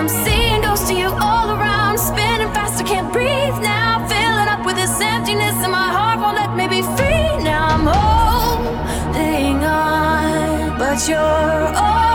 I'm seeing ghosts of you all around. Spinning fast, I can't breathe now. Filling up with this emptiness in my heart won't let me be free now. I'm holding on, but you're all.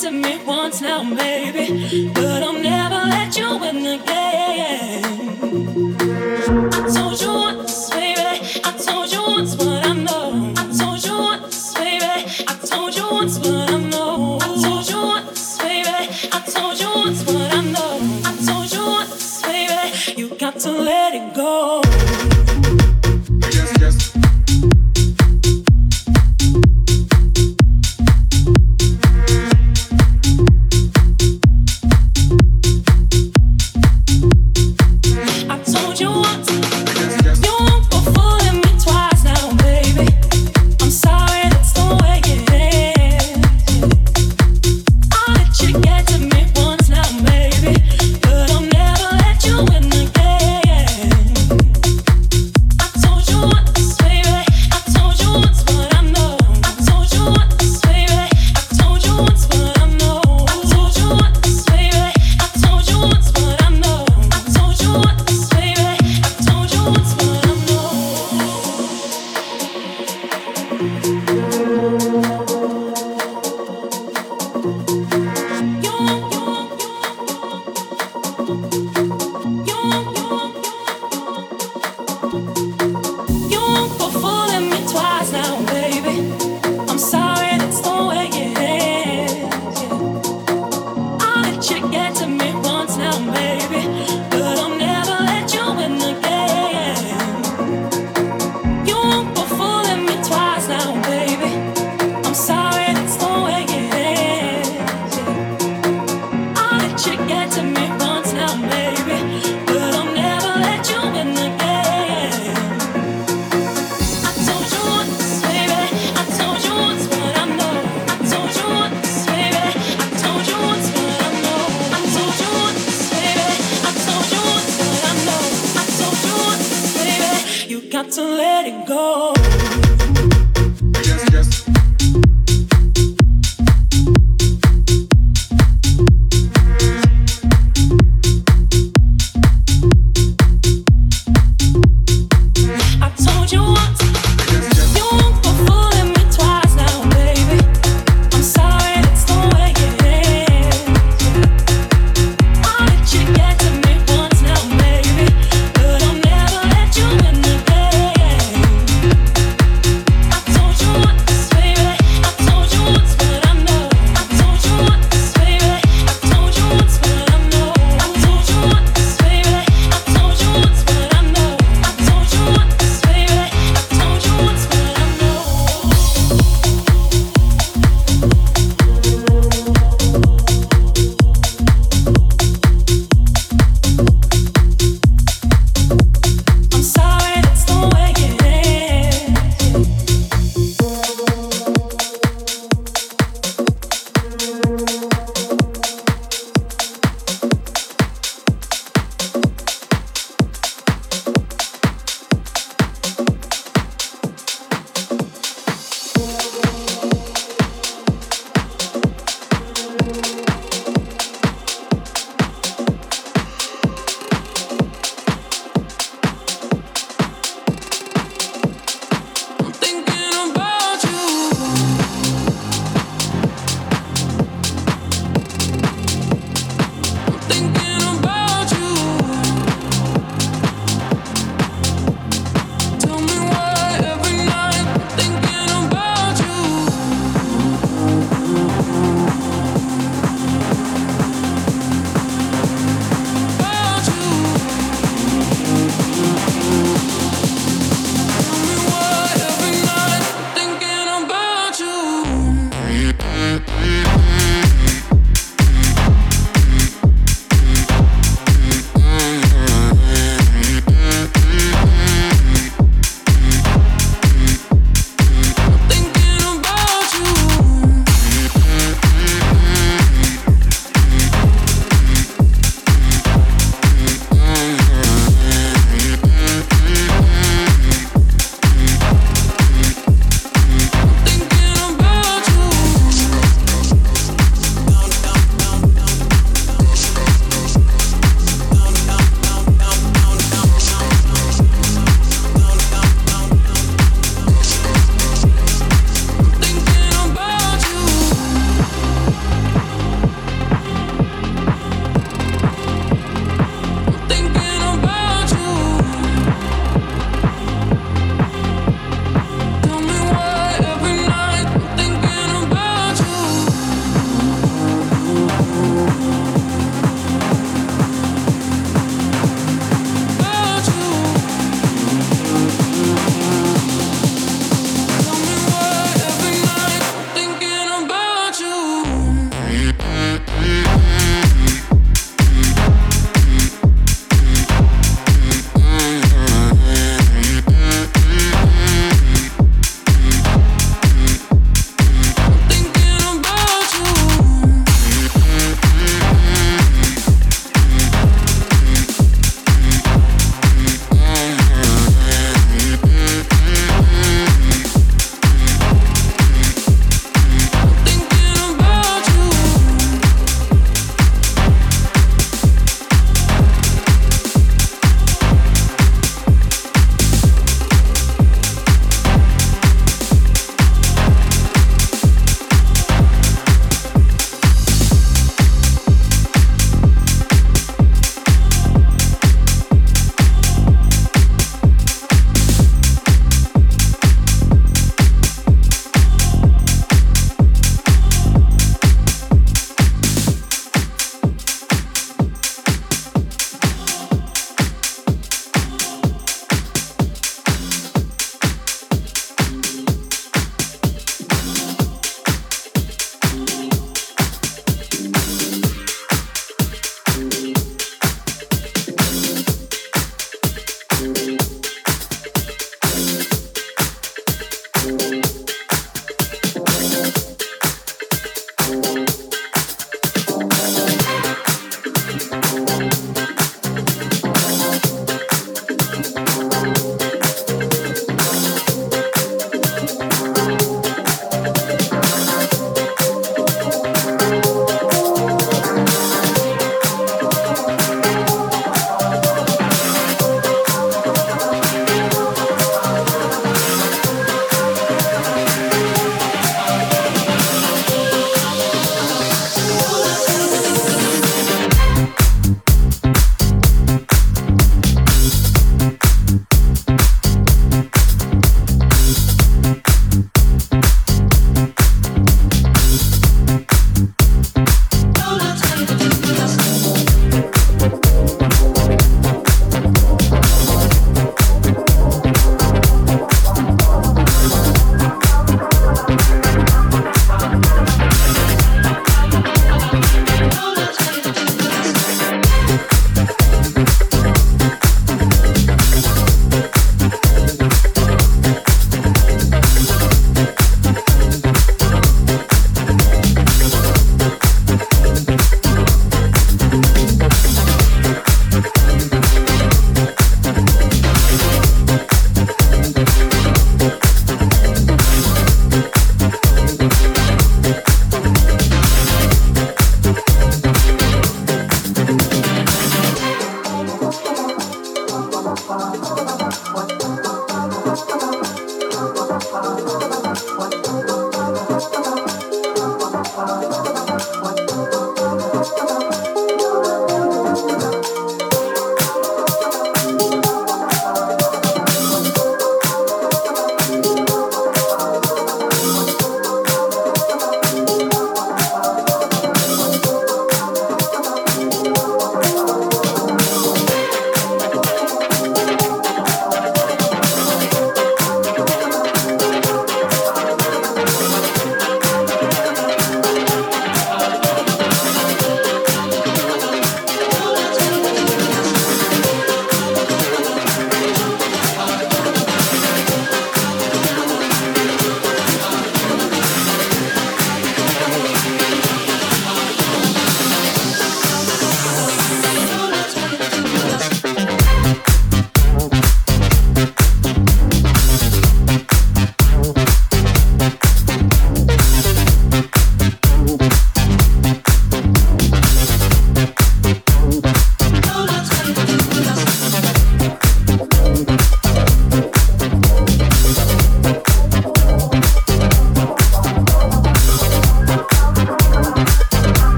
to me once now, maybe, but I'll never let you win again.